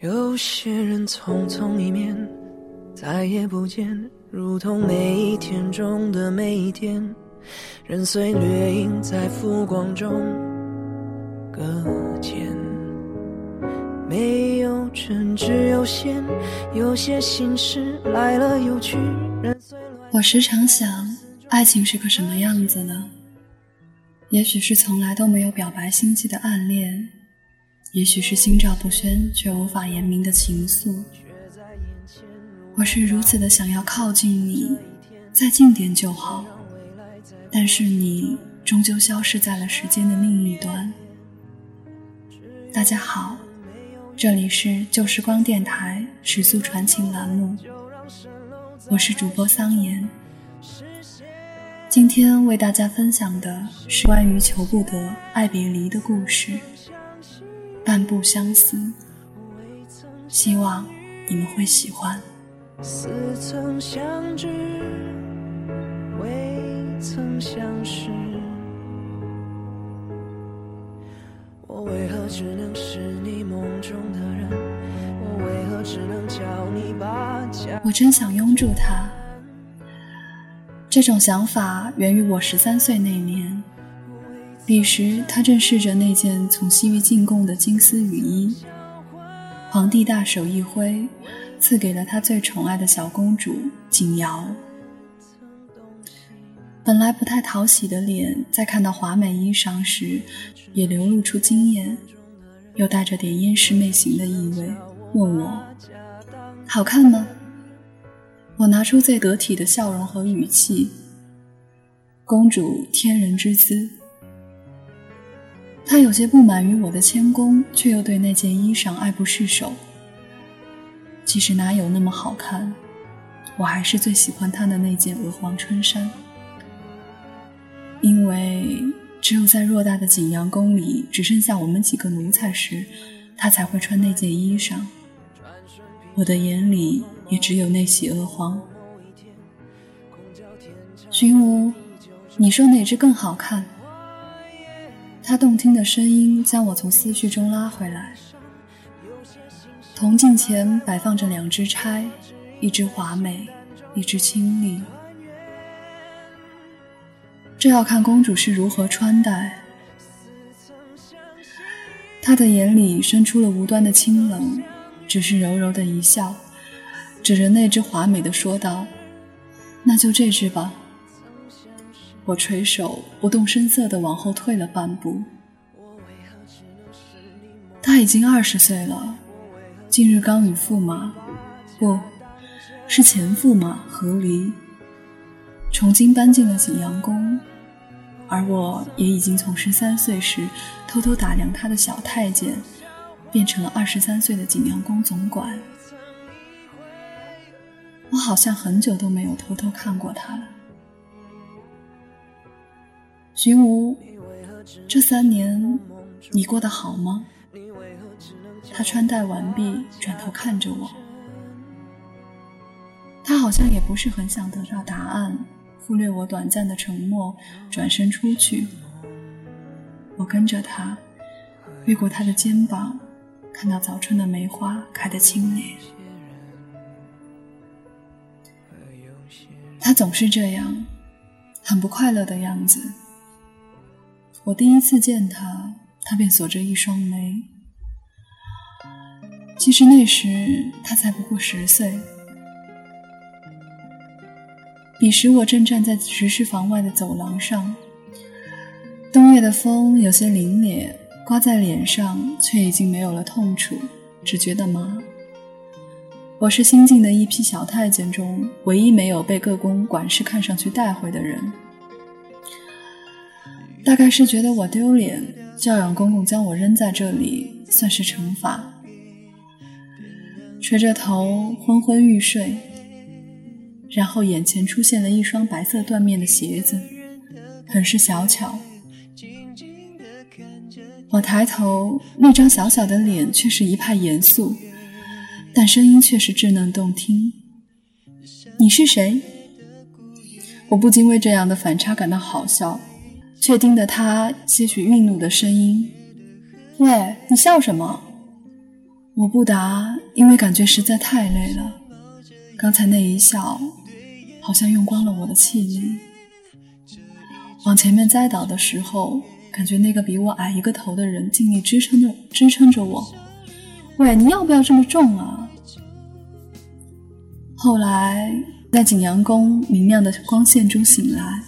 有些人匆匆一面，再也不见，如同每一天中的每一天，人随掠影在浮光中搁浅。没有真，只有线，有些心事来了又去。我时常想，爱情是个什么样子呢？也许是从来都没有表白心迹的暗恋，也许是心照不宣却无法言明的情愫。我是如此的想要靠近你，再近点就好，但是你终究消失在了时间的另一端。大家好，这里是旧时光电台时速传情栏目，我是主播桑言。今天为大家分享的是关于求不得、爱别离的故事，半步相思，希望你们会喜欢。似曾相知，未曾相识，我为何只能是你梦中的人？我为何只能叫你把家？我真想拥住他。这种想法源于我十三岁那年，彼时他正试着那件从西域进贡的金丝雨衣，皇帝大手一挥，赐给了他最宠爱的小公主景瑶。本来不太讨喜的脸，在看到华美衣裳时，也流露出惊艳，又带着点燕世媚行的意味，问我：“好看吗？”我拿出最得体的笑容和语气，公主天人之姿。她有些不满于我的谦恭，却又对那件衣裳爱不释手。其实哪有那么好看，我还是最喜欢她的那件鹅黄春衫，因为只有在偌大的景阳宫里只剩下我们几个奴才时，她才会穿那件衣裳。我的眼里。也只有那袭鹅黄。寻吾，你说哪只更好看？他动听的声音将我从思绪中拉回来。铜镜前摆放着两只钗，一只华美，一只清丽。这要看公主是如何穿戴。他的眼里生出了无端的清冷，只是柔柔的一笑。指着那只华美的说道：“那就这只吧。”我垂手不动声色地往后退了半步。他已经二十岁了，近日刚与驸马，不，是前驸马和离，从今搬进了景阳宫，而我也已经从十三岁时偷偷打量他的小太监，变成了二十三岁的景阳宫总管。我好像很久都没有偷偷看过他了。寻吾，这三年你过得好吗？他穿戴完毕，转头看着我。他好像也不是很想得到答案，忽略我短暂的沉默，转身出去。我跟着他，越过他的肩膀，看到早春的梅花开得清冽。他总是这样，很不快乐的样子。我第一次见他，他便锁着一双眉。其实那时他才不过十岁。彼时我正站在执事房外的走廊上，冬夜的风有些凛冽，刮在脸上，却已经没有了痛楚，只觉得麻。我是新进的一批小太监中唯一没有被各宫管事看上去带回的人，大概是觉得我丢脸，教养公公将我扔在这里，算是惩罚。垂着头昏昏欲睡，然后眼前出现了一双白色缎面的鞋子，很是小巧。我抬头，那张小小的脸却是一派严肃。但声音却是稚嫩动听。你是谁？我不禁为这样的反差感到好笑，却听得他些许愠怒的声音：“喂，你笑什么？”我不答，因为感觉实在太累了。刚才那一笑，好像用光了我的气力。往前面栽倒的时候，感觉那个比我矮一个头的人尽力支撑着支撑着我。喂，你要不要这么重啊？后来在景阳宫明亮的光线中醒来，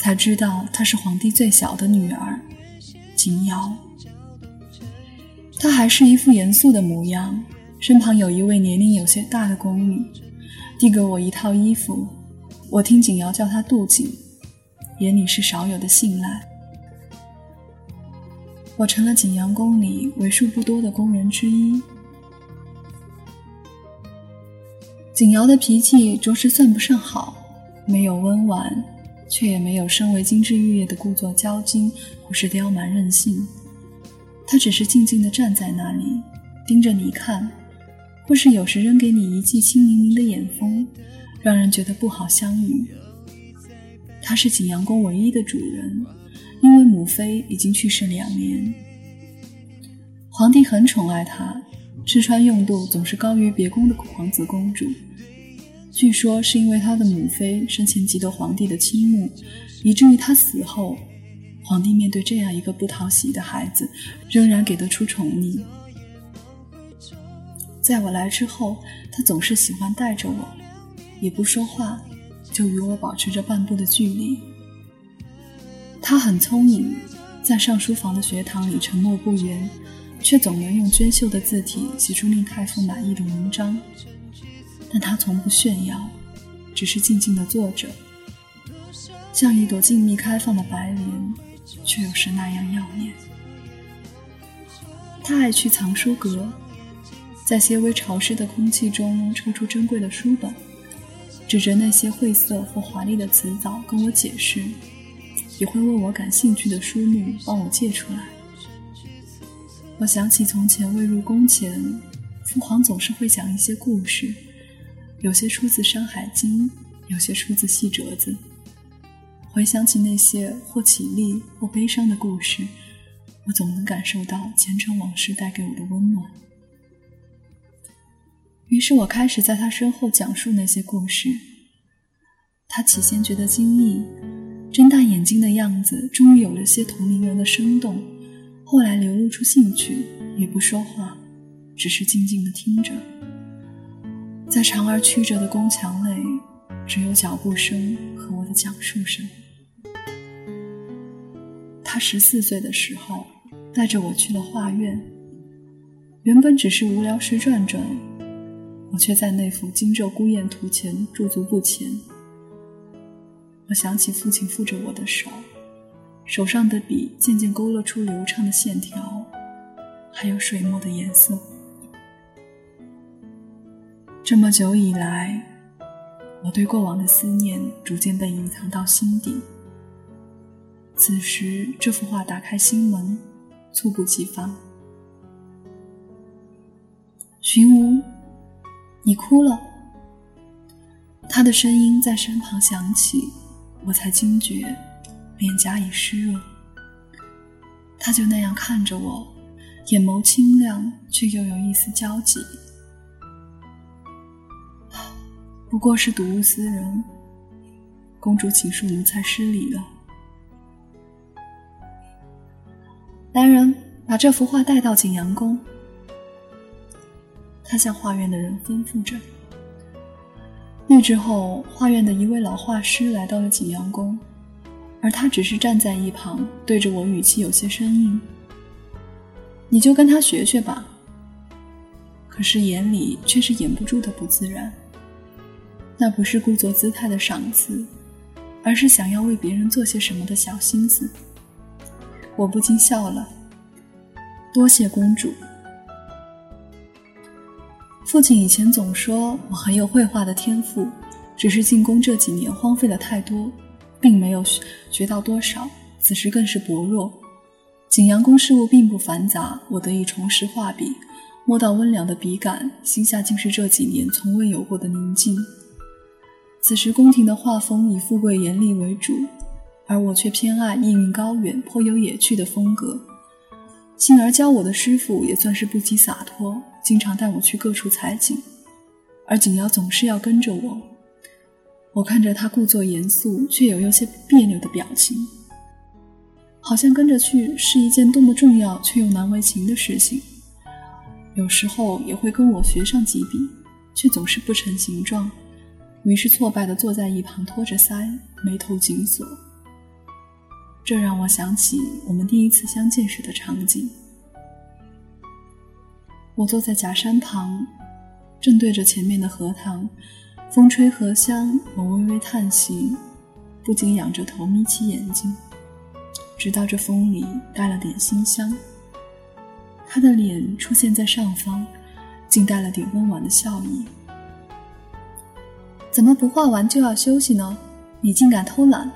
才知道她是皇帝最小的女儿景瑶。她还是一副严肃的模样，身旁有一位年龄有些大的宫女，递给我一套衣服。我听景瑶叫她杜景，眼里是少有的信赖。我成了景阳宫里为数不多的宫人之一。景瑶的脾气着实算不上好，没有温婉，却也没有身为金枝玉叶的故作娇矜或是刁蛮任性。他只是静静地站在那里，盯着你看，或是有时扔给你一记轻盈盈的眼风，让人觉得不好相遇。她是景阳宫唯一的主人。因为母妃已经去世两年，皇帝很宠爱她，吃穿用度总是高于别宫的皇子公主。据说是因为他的母妃生前极得皇帝的倾慕，以至于他死后，皇帝面对这样一个不讨喜的孩子，仍然给得出宠溺。在我来之后，他总是喜欢带着我，也不说话，就与我保持着半步的距离。他很聪明，在上书房的学堂里沉默不言，却总能用娟秀的字体写出令太傅满意的文章。但他从不炫耀，只是静静地坐着，像一朵静谧开放的白莲，却又是那样耀眼。他爱去藏书阁，在些微潮湿的空气中抽出珍贵的书本，指着那些晦涩或华丽的词藻跟我解释。也会为我感兴趣的书目帮我借出来。我想起从前未入宫前，父皇总是会讲一些故事，有些出自《山海经》，有些出自《戏折子》。回想起那些或绮丽或悲伤的故事，我总能感受到前尘往事带给我的温暖。于是我开始在他身后讲述那些故事。他起先觉得惊异。睁大眼睛的样子，终于有了些同龄人的生动。后来流露出兴趣，也不说话，只是静静的听着。在长而曲折的宫墙内，只有脚步声和我的讲述声。他十四岁的时候，带着我去了画院。原本只是无聊时转转，我却在那幅惊蛰孤雁图前驻足不前。我想起父亲扶着我的手，手上的笔渐渐勾勒出流畅的线条，还有水墨的颜色。这么久以来，我对过往的思念逐渐被隐藏到心底。此时，这幅画打开心门，猝不及防。寻无，你哭了。他的声音在身旁响起。我才惊觉，脸颊已湿润。他就那样看着我，眼眸清亮，却又有一丝焦急。不过是睹物思人，公主请恕奴才失礼了。来人，把这幅画带到景阳宫。他向画院的人吩咐着。那之后，画院的一位老画师来到了景阳宫，而他只是站在一旁，对着我，语气有些生硬：“你就跟他学学吧。”可是眼里却是掩不住的不自然。那不是故作姿态的赏赐，而是想要为别人做些什么的小心思。我不禁笑了：“多谢公主。”父亲以前总说我很有绘画的天赋，只是进宫这几年荒废了太多，并没有学到多少。此时更是薄弱。景阳宫事务并不繁杂，我得以重拾画笔，摸到温凉的笔杆，心下竟是这几年从未有过的宁静。此时宫廷的画风以富贵严厉为主，而我却偏爱意蕴高远、颇有野趣的风格。幸而教我的师傅也算是不羁洒脱，经常带我去各处采景，而景瑶总是要跟着我。我看着他故作严肃，却有有些别扭的表情，好像跟着去是一件多么重要却又难为情的事情。有时候也会跟我学上几笔，却总是不成形状，于是挫败的坐在一旁托着腮，眉头紧锁。这让我想起我们第一次相见时的场景。我坐在假山旁，正对着前面的荷塘，风吹荷香，我微微叹息，不禁仰着头眯起眼睛，直到这风里带了点馨香。他的脸出现在上方，竟带了点温婉的笑意。怎么不画完就要休息呢？你竟敢偷懒！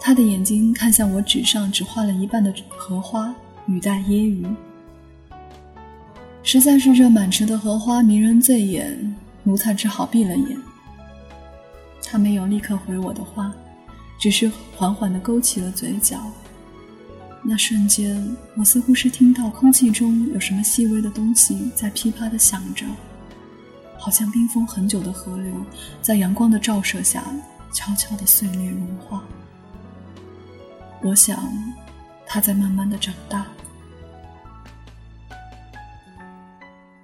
他的眼睛看向我纸上只画了一半的荷花，语带揶揄。实在是这满池的荷花迷人醉眼，奴才只好闭了眼。他没有立刻回我的话，只是缓缓地勾起了嘴角。那瞬间，我似乎是听到空气中有什么细微的东西在噼啪地响着，好像冰封很久的河流，在阳光的照射下悄悄的碎裂融化。我想，他在慢慢的长大。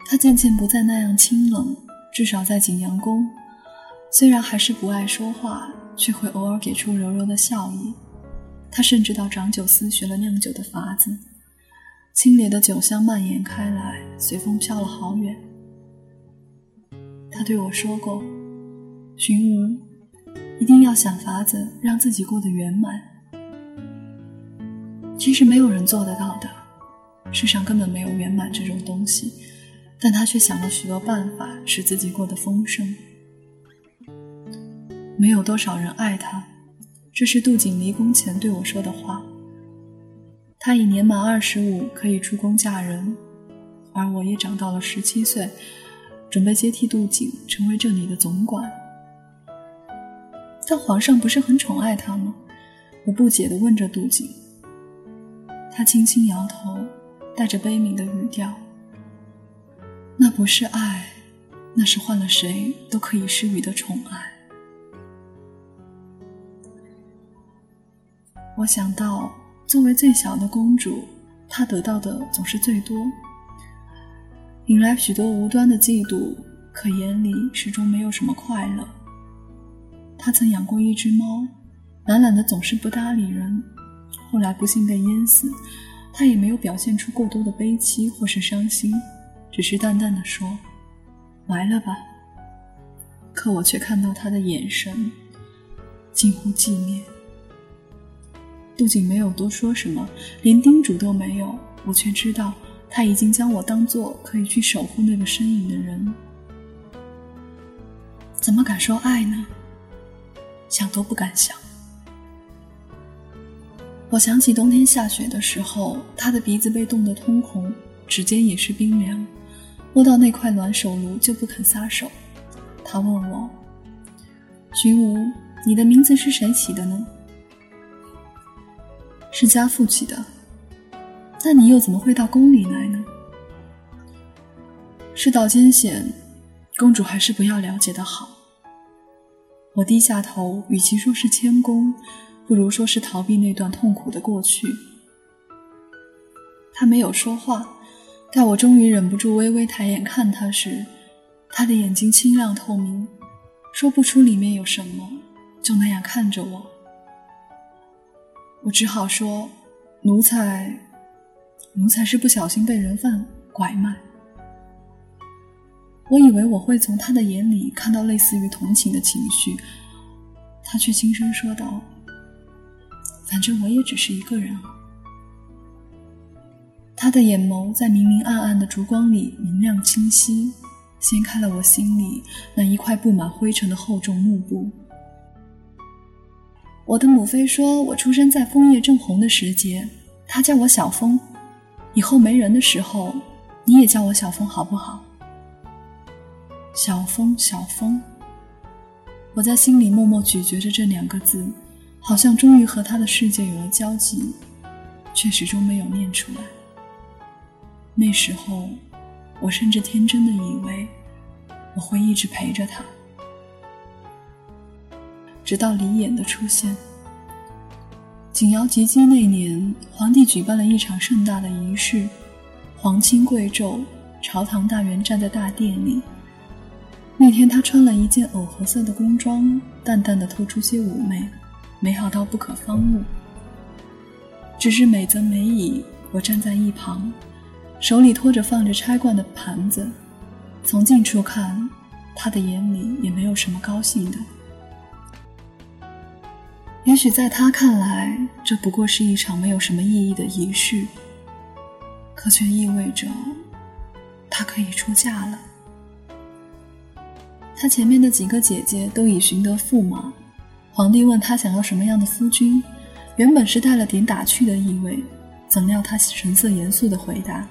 他渐渐不再那样清冷，至少在景阳宫，虽然还是不爱说话，却会偶尔给出柔柔的笑意。他甚至到长酒司学了酿酒的法子，清冽的酒香蔓延开来，随风飘了好远。他对我说过：“寻无，一定要想法子让自己过得圆满。”其实没有人做得到的，世上根本没有圆满这种东西，但他却想了许多办法使自己过得丰盛。没有多少人爱他，这是杜景离宫前对我说的话。他已年满二十五，可以出宫嫁人，而我也长到了十七岁，准备接替杜景成为这里的总管。但皇上不是很宠爱他吗？我不解地问着杜景。他轻轻摇头，带着悲悯的语调：“那不是爱，那是换了谁都可以施予的宠爱。”我想到，作为最小的公主，她得到的总是最多，引来许多无端的嫉妒，可眼里始终没有什么快乐。他曾养过一只猫，懒懒的，总是不搭理人。后来不幸被淹死，他也没有表现出过多的悲戚或是伤心，只是淡淡的说：“埋了吧。”可我却看到他的眼神近乎寂灭。杜景没有多说什么，连叮嘱都没有，我却知道他已经将我当做可以去守护那个身影的人。怎么敢说爱呢？想都不敢想。我想起冬天下雪的时候，他的鼻子被冻得通红，指尖也是冰凉，摸到那块暖手炉就不肯撒手。他问我：“寻无，你的名字是谁起的呢？”“是家父起的。”“那你又怎么会到宫里来呢？”“世道艰险，公主还是不要了解的好。”我低下头，与其说是谦恭。不如说是逃避那段痛苦的过去。他没有说话，待我终于忍不住微微抬眼看他时，他的眼睛清亮透明，说不出里面有什么，就那样看着我。我只好说：“奴才，奴才是不小心被人贩拐卖。”我以为我会从他的眼里看到类似于同情的情绪，他却轻声说道。反正我也只是一个人啊。他的眼眸在明明暗暗的烛光里明亮清晰，掀开了我心里那一块布满灰尘的厚重幕布。我的母妃说我出生在枫叶正红的时节，她叫我小枫。以后没人的时候，你也叫我小枫好不好？小枫，小枫。我在心里默默咀嚼着这两个字。好像终于和他的世界有了交集，却始终没有念出来。那时候，我甚至天真的以为我会一直陪着他，直到李衍的出现。景瑶及笄那年，皇帝举办了一场盛大的仪式，皇亲贵胄、朝堂大员站在大殿里。那天，她穿了一件藕荷色的宫装，淡淡的透出些妩媚，美好到不可方物。只是美则美矣，我站在一旁，手里托着放着拆罐的盘子，从近处看，她的眼里也没有什么高兴的。也许在他看来，这不过是一场没有什么意义的仪式，可却意味着他可以出嫁了。他前面的几个姐姐都已寻得驸马，皇帝问他想要什么样的夫君，原本是带了点打趣的意味，怎料他神色严肃的回答：“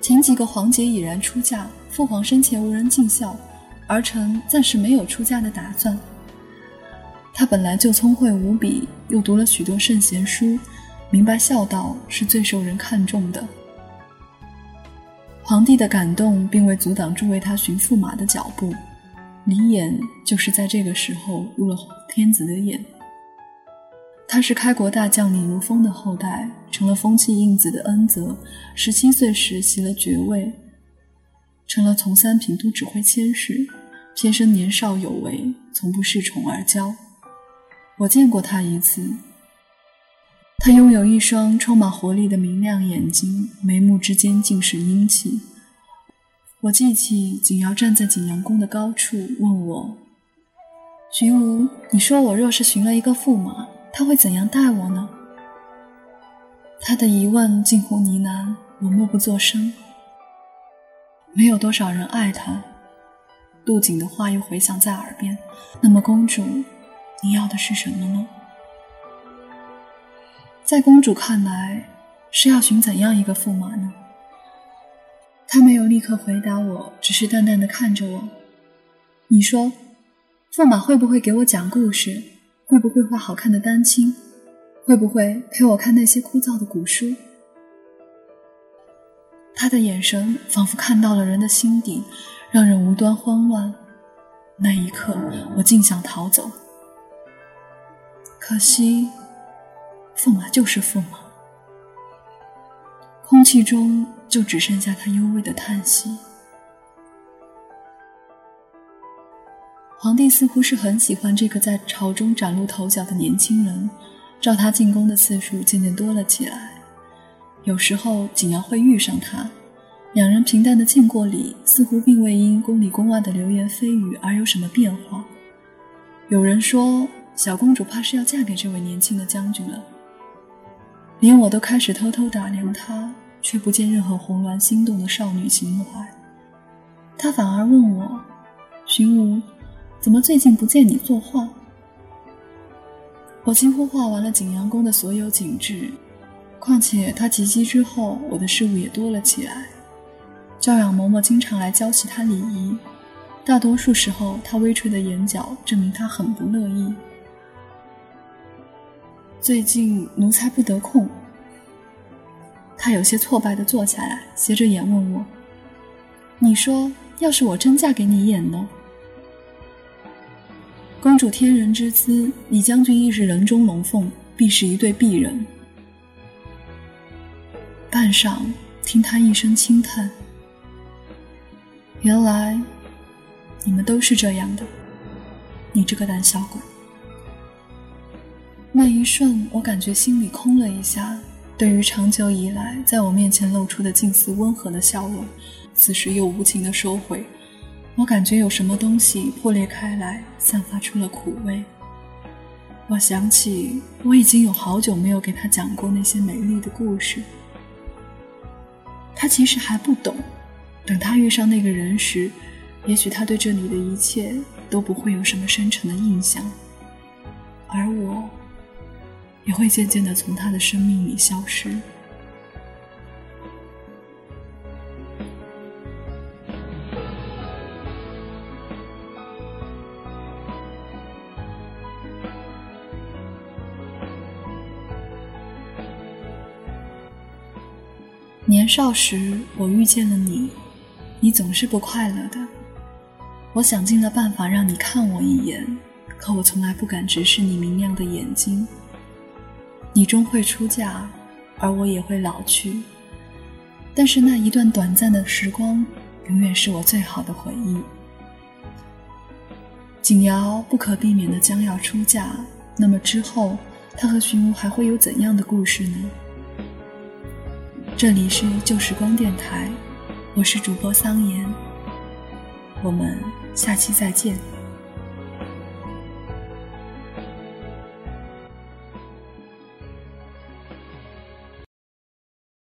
前几个皇姐已然出嫁，父皇生前无人尽孝，儿臣暂时没有出嫁的打算。”他本来就聪慧无比，又读了许多圣贤书，明白孝道是最受人看重的。皇帝的感动并未阻挡住为他寻驸马的脚步，李衍就是在这个时候入了天子的眼。他是开国大将李如风的后代，成了风气印子的恩泽。十七岁时袭了爵位，成了从三品都指挥佥事。偏生年少有为，从不恃宠而骄。我见过他一次，他拥有一双充满活力的明亮眼睛，眉目之间尽是英气。我记起景瑶站在景阳宫的高处，问我：“荀无，你说我若是寻了一个驸马，他会怎样待我呢？”他的疑问近乎呢喃，我默不作声。没有多少人爱他，杜景的话又回响在耳边。那么，公主。你要的是什么呢？在公主看来，是要寻怎样一个驸马呢？她没有立刻回答我，只是淡淡的看着我。你说，驸马会不会给我讲故事？会不会画好看的丹青？会不会陪我看那些枯燥的古书？他的眼神仿佛看到了人的心底，让人无端慌乱。那一刻，我竟想逃走。可惜，驸马就是驸马。空气中就只剩下他幽微的叹息。皇帝似乎是很喜欢这个在朝中崭露头角的年轻人，召他进宫的次数渐渐多了起来。有时候景阳会遇上他，两人平淡的见过礼，似乎并未因宫里宫外的流言蜚语而有什么变化。有人说。小公主怕是要嫁给这位年轻的将军了，连我都开始偷偷打量她，却不见任何红鸾心动的少女情怀。她反而问我：“荀无，怎么最近不见你作画？”我几乎画完了景阳宫的所有景致，况且她及笄之后，我的事物也多了起来。教养嬷嬷经常来教习她礼仪，大多数时候，她微垂的眼角证明她很不乐意。最近奴才不得空。他有些挫败的坐下来，斜着眼问我：“你说，要是我真嫁给你演呢？”公主天人之姿，李将军亦是人中龙凤，必是一对璧人。半晌，听他一声轻叹：“原来，你们都是这样的，你这个胆小鬼。”那一瞬，我感觉心里空了一下。对于长久以来在我面前露出的近似温和的笑容，此时又无情的收回。我感觉有什么东西破裂开来，散发出了苦味。我想起，我已经有好久没有给他讲过那些美丽的故事。他其实还不懂，等他遇上那个人时，也许他对这里的一切都不会有什么深沉的印象，而我。也会渐渐的从他的生命里消失。年少时，我遇见了你，你总是不快乐的。我想尽了办法让你看我一眼，可我从来不敢直视你明亮的眼睛。你终会出嫁，而我也会老去。但是那一段短暂的时光，永远是我最好的回忆。景瑶不可避免的将要出嫁，那么之后，她和寻吾还会有怎样的故事呢？这里是旧时光电台，我是主播桑言，我们下期再见。